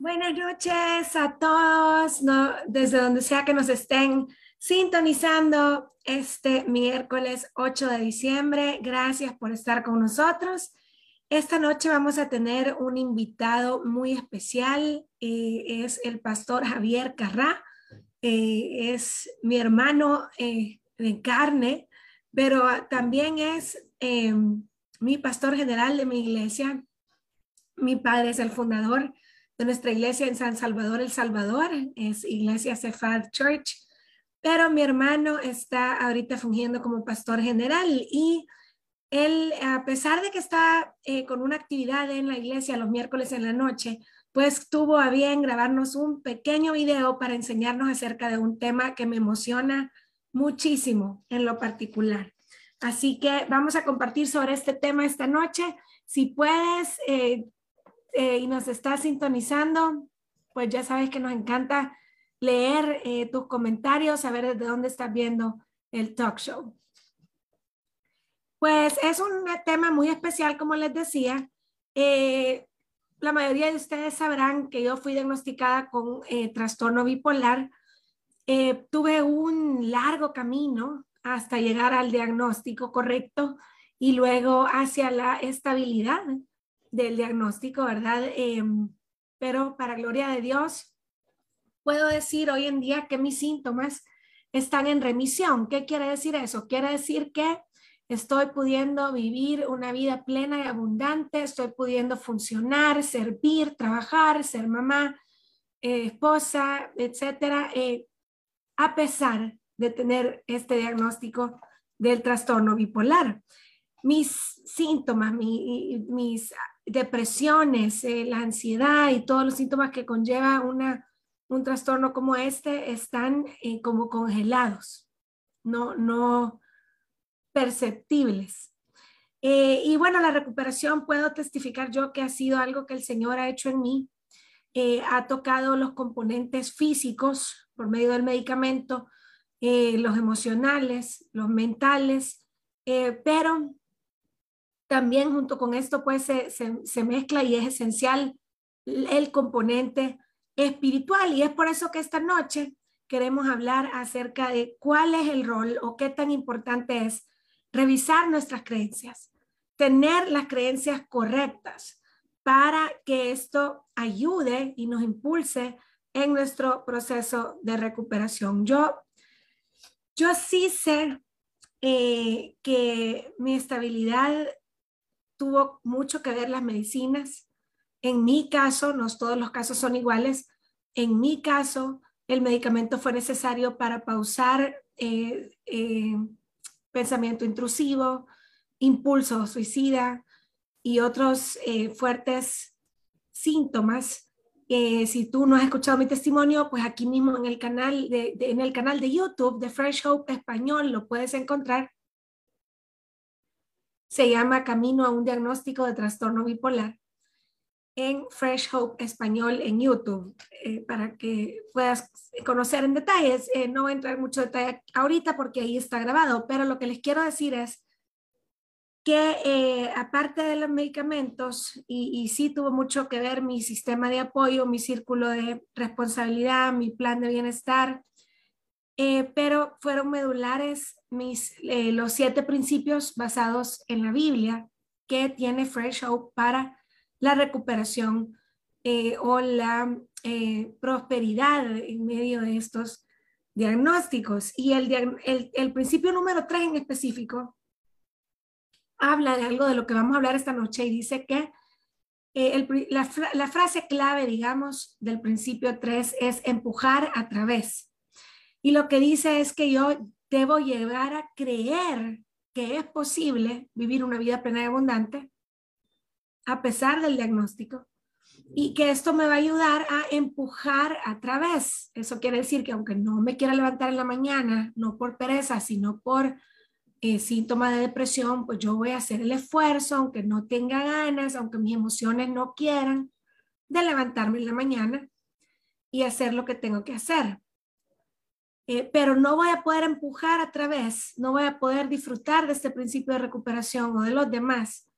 Buenas noches a todos, desde donde sea que nos estén sintonizando este miércoles 8 de diciembre. Gracias por estar con nosotros. Esta noche vamos a tener un invitado muy especial, eh, es el pastor Javier Carrá, eh, es mi hermano eh, de carne, pero también es mi pastor general de mi iglesia. Mi padre es el fundador de nuestra iglesia en San Salvador, El Salvador, es Iglesia Cephal Church, pero mi hermano está ahorita fungiendo como pastor general y él, a pesar de que está eh, con una actividad en la iglesia los miércoles en la noche, pues tuvo a bien grabarnos un pequeño video para enseñarnos acerca de un tema que me emociona muchísimo en lo particular. Así que vamos a compartir sobre este tema esta noche. Si puedes, eh, eh, y nos estás sintonizando, pues ya sabes que nos encanta leer eh, tus comentarios, saber desde dónde estás viendo el talk show. Pues es un tema muy especial, como les decía. Eh, la mayoría de ustedes sabrán que yo fui diagnosticada con trastorno bipolar. tuve un largo camino hasta llegar al diagnóstico correcto y luego hacia la estabilidad del diagnóstico, ¿verdad? Em, pero para gloria de Dios, puedo decir hoy en día que mis síntomas están en remisión. ¿Qué quiere decir eso? Quiere decir que estoy pudiendo vivir una vida plena y abundante, estoy pudiendo funcionar, servir, trabajar, ser mamá, eh, esposa, etcétera, eh, a pesar de tener este diagnóstico del trastorno bipolar. Mis síntomas, mis depresiones, eh, la ansiedad y todos los síntomas que conlleva una, un trastorno como este están eh, como congelados, no, no perceptibles. Eh, y bueno, la recuperación puedo testificar yo que ha sido algo que el Señor ha hecho en mí. ha tocado los componentes físicos por medio del medicamento, los emocionales, los mentales, pero también junto con esto pues se, mezcla y es esencial el componente espiritual y es por eso que esta noche queremos hablar acerca de cuál es el rol o qué tan importante es revisar nuestras creencias, tener las creencias correctas para que esto ayude y nos impulse en nuestro proceso de recuperación. Yo, yo sí sé eh, que mi estabilidad tuvo mucho que ver las medicinas. En mi caso, no todos los casos son iguales, en mi caso, el medicamento fue necesario para pausar eh, eh, pensamiento intrusivo, impulso suicida y otros eh, fuertes síntomas. si tú no has escuchado mi testimonio, pues aquí mismo en el canal de, en el canal de YouTube de Fresh Hope Español lo puedes encontrar se llama Camino a un diagnóstico de trastorno bipolar en Fresh Hope Español en YouTube, eh, para que puedas conocer en detalles. Eh, no voy a entrar mucho detalle ahorita porque ahí está grabado, pero lo que les quiero decir es que eh, aparte de los medicamentos, y, sí tuvo mucho que ver mi sistema de apoyo, mi círculo de responsabilidad, mi plan de bienestar, eh, pero fueron medulares mis, eh, los siete principios basados en la Biblia que tiene Fresh Hope para la recuperación eh, o la prosperidad en medio de estos diagnósticos. Y el, el, el principio número tres en específico habla de algo de lo que vamos a hablar esta noche y dice que la, la, frase clave, digamos, del principio 3 es empujar a través. Y lo que dice es que yo debo llegar a creer que es posible vivir una vida plena y abundante a pesar del diagnóstico y que esto me va a ayudar a empujar a través. Eso quiere decir que aunque no me quiera levantar en la mañana, no por pereza, sino por eh, síntomas de depresión, pues yo voy a hacer el esfuerzo, aunque no tenga ganas, aunque mis emociones no quieran, de levantarme en la mañana y hacer lo que tengo que hacer. Eh, pero no voy a poder empujar a través, no voy a poder disfrutar de este principio de recuperación o de los demás,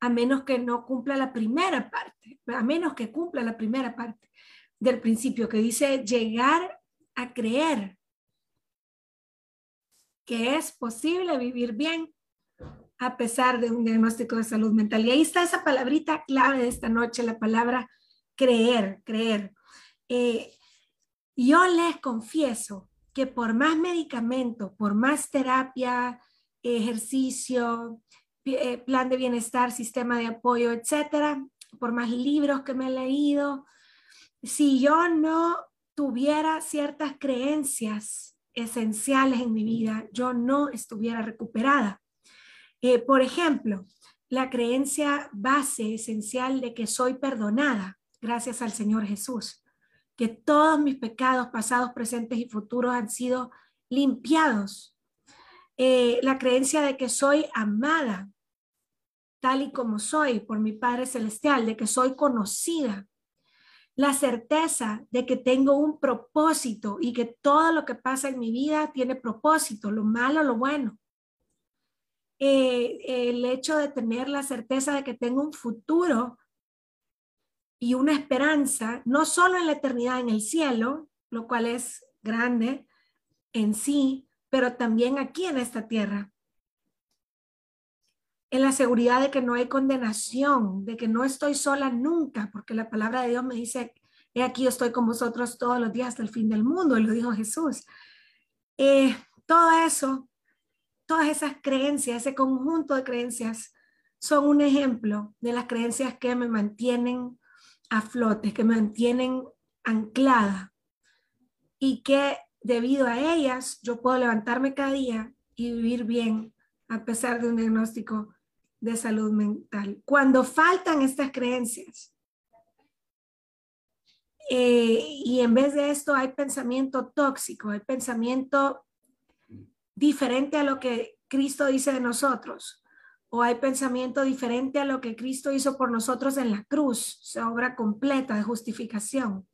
a menos que no cumpla la primera parte, a menos que cumpla la primera parte del principio que dice llegar a creer que es posible vivir bien a pesar de un diagnóstico de salud mental. Y ahí está esa palabrita clave de esta noche, la palabra creer, creer. Eh, yo les confieso que por más medicamento, por más terapia, ejercicio, eh, plan de bienestar, sistema de apoyo, etcétera, por más libros que me he leído, si yo no tuviera ciertas creencias esenciales en mi vida, yo no estuviera recuperada. Eh, por ejemplo, la creencia base esencial de que soy perdonada gracias al Señor Jesús, que todos mis pecados pasados, presentes y futuros han sido limpiados. Eh, la creencia de que soy amada tal y como soy por mi Padre Celestial, de que soy conocida, la certeza de que tengo un propósito y que todo lo que pasa en mi vida tiene propósito, lo malo, lo bueno. Eh, el hecho de tener la certeza de que tengo un futuro y una esperanza, no solo en la eternidad en el cielo, lo cual es grande en sí, pero también aquí en esta tierra en la seguridad de que no hay condenación, de que no estoy sola nunca, porque la palabra de Dios me dice, he aquí yo estoy con vosotros todos los días hasta el fin del mundo, y lo dijo Jesús. Eh, todo eso, todas esas creencias, ese conjunto de creencias, son un ejemplo de las creencias que me mantienen a flote, que me mantienen anclada y que debido a ellas yo puedo levantarme cada día y vivir bien a pesar de un diagnóstico de salud mental. Cuando faltan estas creencias eh, y en vez de esto hay pensamiento tóxico, hay pensamiento diferente a lo que Cristo dice de nosotros, o hay pensamiento diferente a lo que Cristo hizo por nosotros en la cruz, su obra completa de justificación.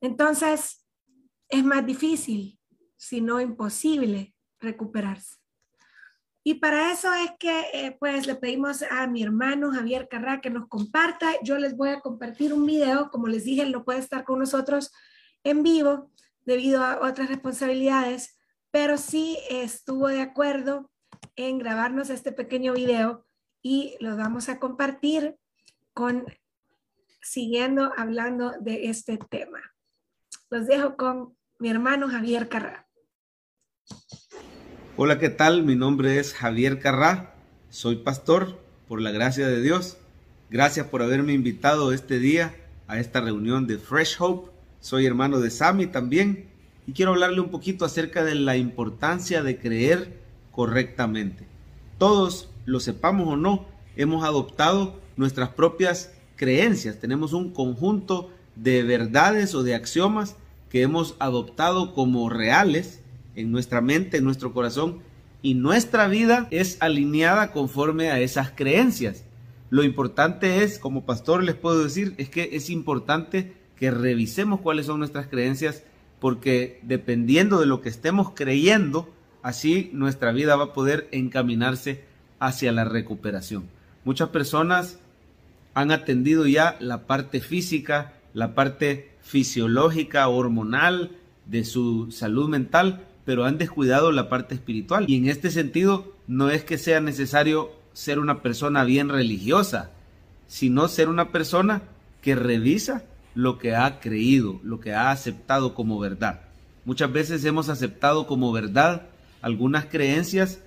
Entonces, es más difícil, si no imposible, recuperarse. Y para eso es que eh, pues le pedimos a mi hermano Javier Carrá que nos comparta. Yo les voy a compartir un video, como les dije, él no puede estar con nosotros en vivo debido a otras responsabilidades, pero sí estuvo de acuerdo en grabarnos este pequeño video y lo vamos a compartir con siguiendo hablando de este tema. Los dejo con mi hermano Javier Carrá. Hola, ¿qué tal? Mi nombre es Javier Carrá, soy pastor por la gracia de Dios. Gracias por haberme invitado este día a esta reunión de Fresh Hope. Soy hermano de Sammy también y quiero hablarle un poquito acerca de la importancia de creer correctamente. Todos, lo sepamos o no, hemos adoptado nuestras propias creencias. Tenemos un conjunto de verdades o de axiomas que hemos adoptado como reales en nuestra mente, en nuestro corazón, y nuestra vida es alineada conforme a esas creencias. Lo importante es, como pastor les puedo decir, es que es importante que revisemos cuáles son nuestras creencias, porque dependiendo de lo que estemos creyendo, así nuestra vida va a poder encaminarse hacia la recuperación. Muchas personas han atendido ya la parte física, la parte fisiológica, hormonal de su salud mental, pero han descuidado la parte espiritual. Y en este sentido, no es que sea necesario ser una persona bien religiosa, sino ser una persona que revisa lo que ha creído, lo que ha aceptado como verdad. Muchas veces hemos aceptado como verdad algunas creencias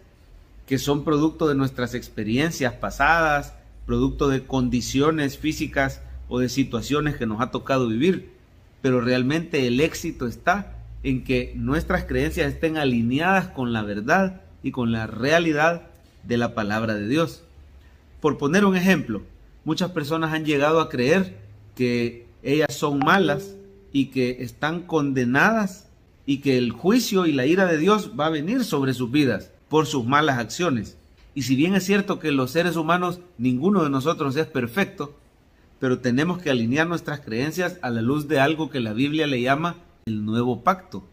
que son producto de nuestras experiencias pasadas, producto de condiciones físicas o de situaciones que nos ha tocado vivir, pero realmente el éxito está en que nuestras creencias estén alineadas con la verdad y con la realidad de la palabra de Dios. Por poner un ejemplo, muchas personas han llegado a creer que ellas son malas y que están condenadas y que el juicio y la ira de Dios va a venir sobre sus vidas por sus malas acciones. Y si bien es cierto que los seres humanos, ninguno de nosotros es perfecto, pero tenemos que alinear nuestras creencias a la luz de algo que la Biblia le llama el nuevo pacto.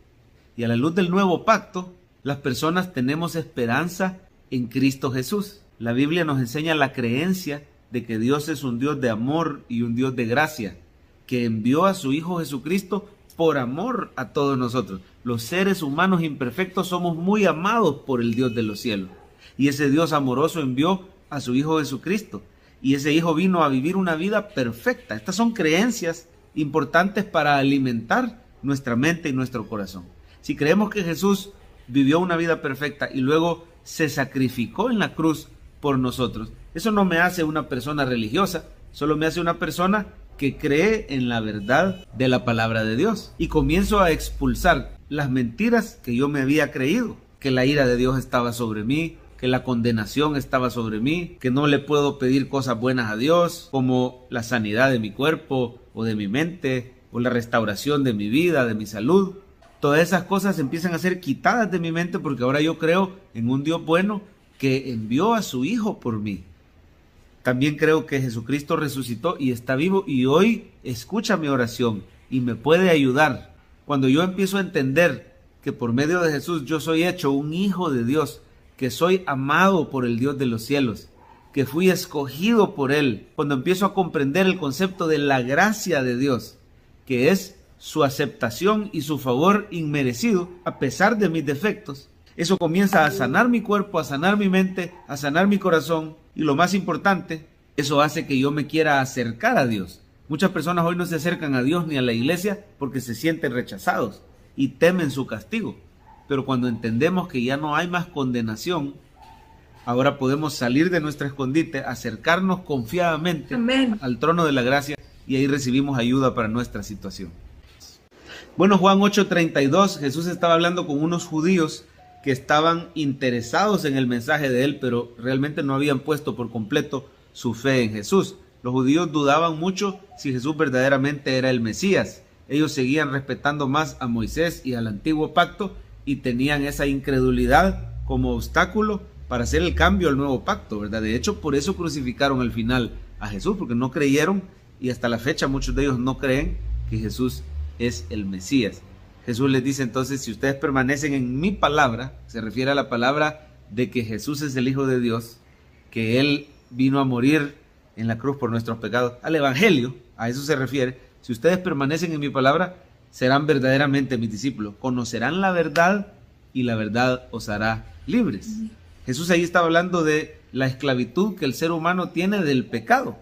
Y a la luz del nuevo pacto, las personas tenemos esperanza en Cristo Jesús. La Biblia nos enseña la creencia de que Dios es un Dios de amor y un Dios de gracia, que envió a su Hijo Jesucristo por amor a todos nosotros. Los seres humanos imperfectos somos muy amados por el Dios de los cielos. Y ese Dios amoroso envió a su Hijo Jesucristo. Y ese Hijo vino a vivir una vida perfecta. Estas son creencias importantes para alimentar nuestra mente y nuestro corazón. Si creemos que Jesús vivió una vida perfecta y luego se sacrificó en la cruz por nosotros, eso no me hace una persona religiosa, solo me hace una persona que cree en la verdad de la palabra de Dios y comienzo a expulsar las mentiras que yo me había creído, que la ira de Dios estaba sobre mí, que la condenación estaba sobre mí, que no le puedo pedir cosas buenas a Dios, como la sanidad de mi cuerpo o de mi mente, o la restauración de mi vida, de mi salud. Todas esas cosas empiezan a ser quitadas de mi mente porque ahora yo creo en un Dios bueno que envió a su Hijo por mí. También creo que Jesucristo resucitó y está vivo y hoy escucha mi oración y me puede ayudar. Cuando yo empiezo a entender que por medio de Jesús yo soy hecho un hijo de Dios, que soy amado por el Dios de los cielos, que fui escogido por Él, cuando empiezo a comprender el concepto de la gracia de Dios, que es su aceptación y su favor inmerecido a pesar de mis defectos, eso comienza a sanar mi cuerpo, a sanar mi mente, a sanar mi corazón. Y lo más importante, eso hace que yo me quiera acercar a Dios. Muchas personas hoy no se acercan a Dios ni a la iglesia porque se sienten rechazados y temen su castigo. Pero cuando entendemos que ya no hay más condenación, ahora podemos salir de nuestro escondite, acercarnos confiadamente al trono de la gracia y ahí recibimos ayuda para nuestra situación. Bueno, Juan 8:32, Jesús estaba hablando con unos judíos que estaban interesados en el mensaje de él, pero realmente no habían puesto por completo su fe en Jesús. Los judíos dudaban mucho si Jesús verdaderamente era el Mesías. Ellos seguían respetando más a Moisés y al antiguo pacto y tenían esa incredulidad como obstáculo para hacer el cambio al nuevo pacto, ¿verdad? De hecho, por eso crucificaron al final a Jesús, porque no creyeron y hasta la fecha muchos de ellos no creen que Jesús es el Mesías. Jesús les dice entonces, si ustedes permanecen en mi palabra, se refiere a la palabra de que Jesús es el Hijo de Dios, que Él vino a morir en la cruz por nuestros pecados, al Evangelio, a eso se refiere, si ustedes permanecen en mi palabra, serán verdaderamente mis discípulos, conocerán la verdad y la verdad os hará libres. Jesús ahí estaba hablando de la esclavitud que el ser humano tiene del pecado.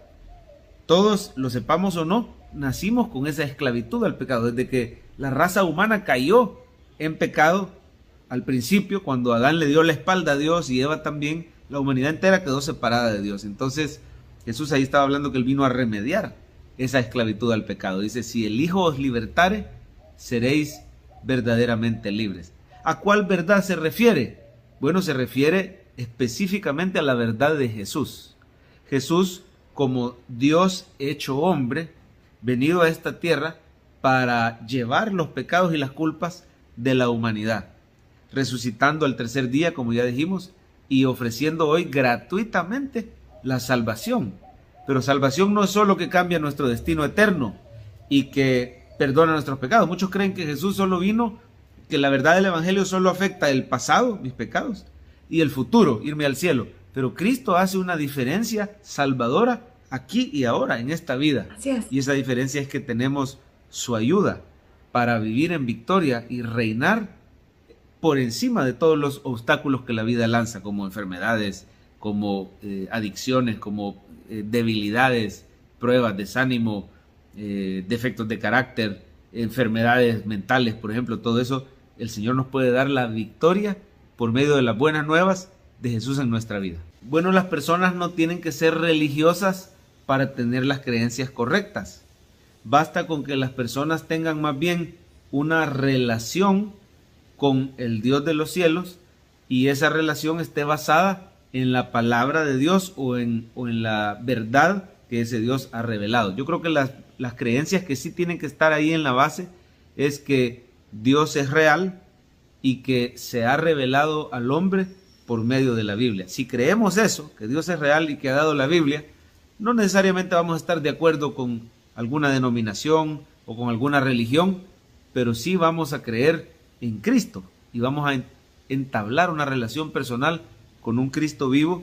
Todos, lo sepamos o no, nacimos con esa esclavitud al pecado, desde que la raza humana cayó en pecado al principio, cuando Adán le dio la espalda a Dios y Eva también, la humanidad entera quedó separada de Dios. Entonces Jesús ahí estaba hablando que él vino a remediar esa esclavitud al pecado. Dice, si el Hijo os libertare, seréis verdaderamente libres. ¿A cuál verdad se refiere? Bueno, se refiere específicamente a la verdad de Jesús. Jesús, como Dios hecho hombre, venido a esta tierra, para llevar los pecados y las culpas de la humanidad, resucitando al tercer día, como ya dijimos, y ofreciendo hoy gratuitamente la salvación. Pero salvación no es solo que cambia nuestro destino eterno y que perdona nuestros pecados. Muchos creen que Jesús solo vino, que la verdad del Evangelio solo afecta el pasado, mis pecados, y el futuro, irme al cielo. Pero Cristo hace una diferencia salvadora aquí y ahora, en esta vida. Y esa diferencia es que tenemos su ayuda para vivir en victoria y reinar por encima de todos los obstáculos que la vida lanza, como enfermedades, como eh, adicciones, como eh, debilidades, pruebas, desánimo, eh, defectos de carácter, enfermedades mentales, por ejemplo, todo eso, el Señor nos puede dar la victoria por medio de las buenas nuevas de Jesús en nuestra vida. Bueno, las personas no tienen que ser religiosas para tener las creencias correctas. Basta con que las personas tengan más bien una relación con el Dios de los cielos y esa relación esté basada en la palabra de Dios o en, en la verdad que ese Dios ha revelado. Yo creo que las, las creencias que sí tienen que estar ahí en la base es que Dios es real y que se ha revelado al hombre por medio de la Biblia. Si creemos eso, que Dios es real y que ha dado la Biblia, no necesariamente vamos a estar de acuerdo con alguna denominación o con alguna religión, pero sí vamos a creer en Cristo y vamos a entablar una relación personal con un Cristo vivo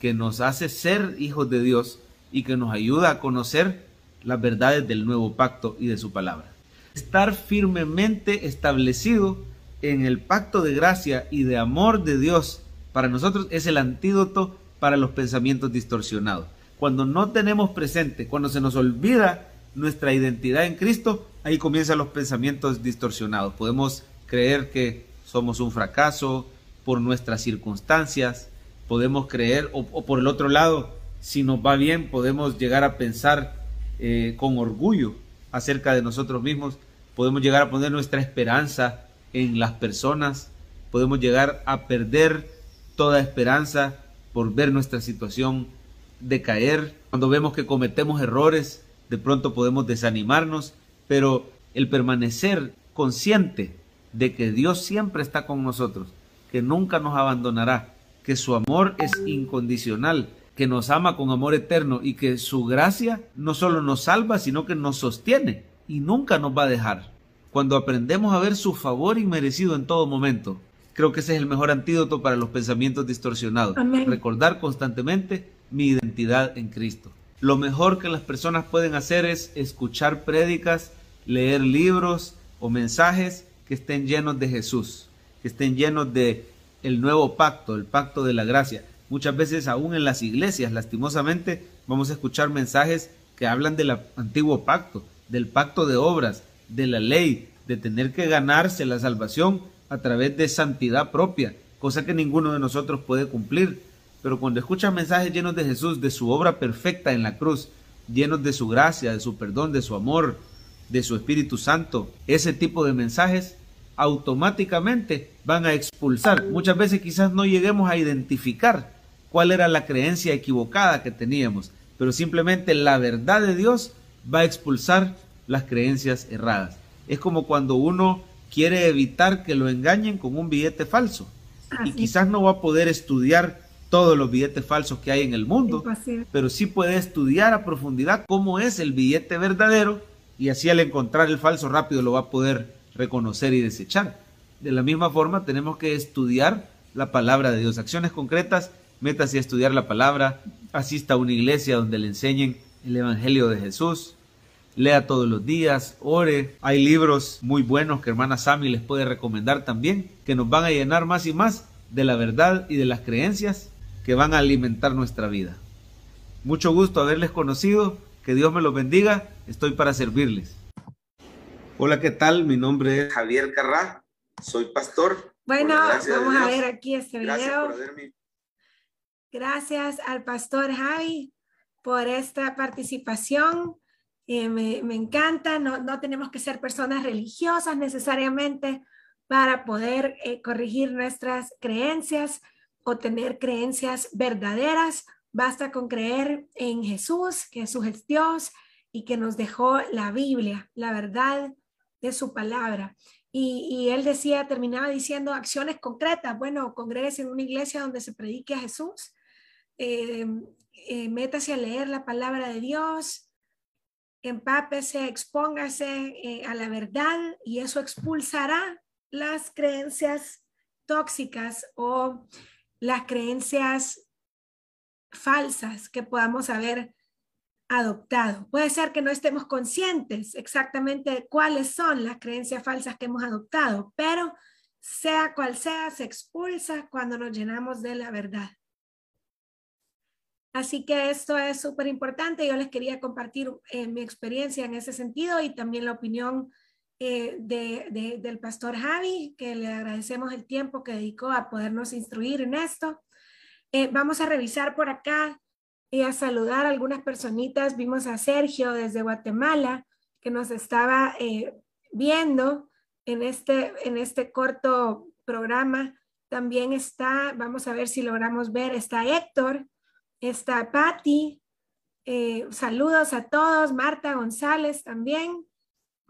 que nos hace ser hijos de Dios y que nos ayuda a conocer las verdades del nuevo pacto y de su palabra. Estar firmemente establecido en el pacto de gracia y de amor de Dios para nosotros es el antídoto para los pensamientos distorsionados. Cuando no tenemos presente, cuando se nos olvida nuestra identidad en Cristo, ahí comienzan los pensamientos distorsionados. Podemos creer que somos un fracaso por nuestras circunstancias, podemos creer, o, por el otro lado, si nos va bien, podemos llegar a pensar eh, con orgullo acerca de nosotros mismos, podemos llegar a poner nuestra esperanza en las personas, podemos llegar a perder toda esperanza por ver nuestra situación decaer. Cuando vemos que cometemos errores, de pronto podemos desanimarnos, pero el permanecer consciente de que Dios siempre está con nosotros, que nunca nos abandonará, que su amor es incondicional, que nos ama con amor eterno y que su gracia no solo nos salva, sino que nos sostiene y nunca nos va a dejar. Cuando aprendemos a ver su favor inmerecido en todo momento, creo que ese es el mejor antídoto para los pensamientos distorsionados. Recordar constantemente mi identidad en Cristo. Lo mejor que las personas pueden hacer es escuchar prédicas, leer libros o mensajes que estén llenos de Jesús, que estén llenos de el nuevo pacto, el pacto de la gracia. Muchas veces aún en las iglesias, lastimosamente, vamos a escuchar mensajes que hablan del antiguo pacto, del pacto de obras, de la ley, de tener que ganarse la salvación a través de santidad propia, cosa que ninguno de nosotros puede cumplir. Pero cuando escuchas mensajes llenos de Jesús, de su obra perfecta en la cruz, llenos de su gracia, de su perdón, de su amor, de su Espíritu Santo, ese tipo de mensajes automáticamente van a expulsar. Muchas veces quizás no lleguemos a identificar cuál era la creencia equivocada que teníamos, pero simplemente la verdad de Dios va a expulsar las creencias erradas. Es como cuando uno quiere evitar que lo engañen con un billete falso y quizás no va a poder estudiar todos los billetes falsos que hay en el mundo, pero sí puede estudiar a profundidad cómo es el billete verdadero y así al encontrar el falso rápido lo va a poder reconocer y desechar. De la misma forma tenemos que estudiar la palabra de Dios, acciones concretas, métase a estudiar la palabra, asista a una iglesia donde le enseñen el Evangelio de Jesús, lea todos los días, ore. Hay libros muy buenos que hermana Sami les puede recomendar también, que nos van a llenar más y más de la verdad y de las creencias que van a alimentar nuestra vida. Mucho gusto haberles conocido, que Dios me los bendiga, estoy para servirles. Hola, ¿qué tal? Mi nombre es Javier Carrá, soy pastor. Bueno, vamos a ver aquí este video. Gracias, al pastor Javi por esta participación. Eh, me, encanta, no, no, tenemos que ser personas religiosas necesariamente para poder eh, corregir nuestras creencias o tener creencias verdaderas. Basta con creer en Jesús, que Jesús es Dios y que nos dejó la Biblia, la verdad de su palabra. Y, él decía, terminaba diciendo acciones concretas. Bueno, congregues en una iglesia donde se predique a Jesús. Eh, eh, métase a leer la palabra de Dios. Empápese, expóngase eh, a la verdad y eso expulsará las creencias tóxicas o las creencias falsas que podamos haber adoptado. Puede ser que no estemos conscientes exactamente cuáles son las creencias falsas que hemos adoptado, pero sea cual sea, se expulsa cuando nos llenamos de la verdad. Así que esto es súper importante. Yo les quería compartir eh, mi experiencia en ese sentido y también la opinión eh, de, del pastor Javi, que le agradecemos el tiempo que dedicó a podernos instruir en esto. Eh, vamos a revisar por acá y a saludar a algunas personitas. Vimos a Sergio desde Guatemala, que nos estaba eh, viendo en este, en este corto programa. También está, vamos a ver si logramos ver, está Héctor, está Patti, saludos a todos, Marta González también.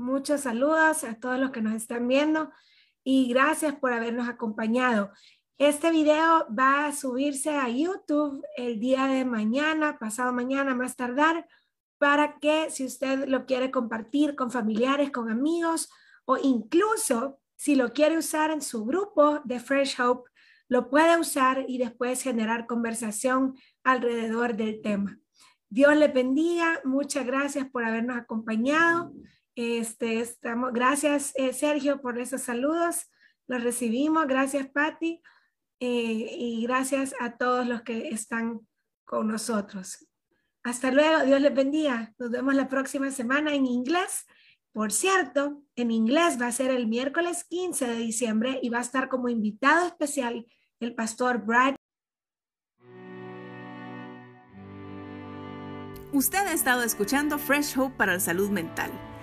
Muchos saludos a todos los que nos están viendo y gracias por habernos acompañado. Este video va a subirse a YouTube el día de mañana, pasado mañana más tardar, para que si usted lo quiere compartir con familiares, con amigos o incluso si lo quiere usar en su grupo de Fresh Hope, lo puede usar y después generar conversación alrededor del tema. Dios le bendiga. Muchas gracias por habernos acompañado. Este, estamos, gracias, eh, Sergio, por esos saludos. Los recibimos. Gracias, Patti. Eh, y gracias a todos los que están con nosotros. Hasta luego. Dios les bendiga. Nos vemos la próxima semana en inglés. Por cierto, en inglés va a ser el miércoles 15 de diciembre y va a estar como invitado especial el pastor Brad. Usted ha estado escuchando Fresh Hope para la salud mental.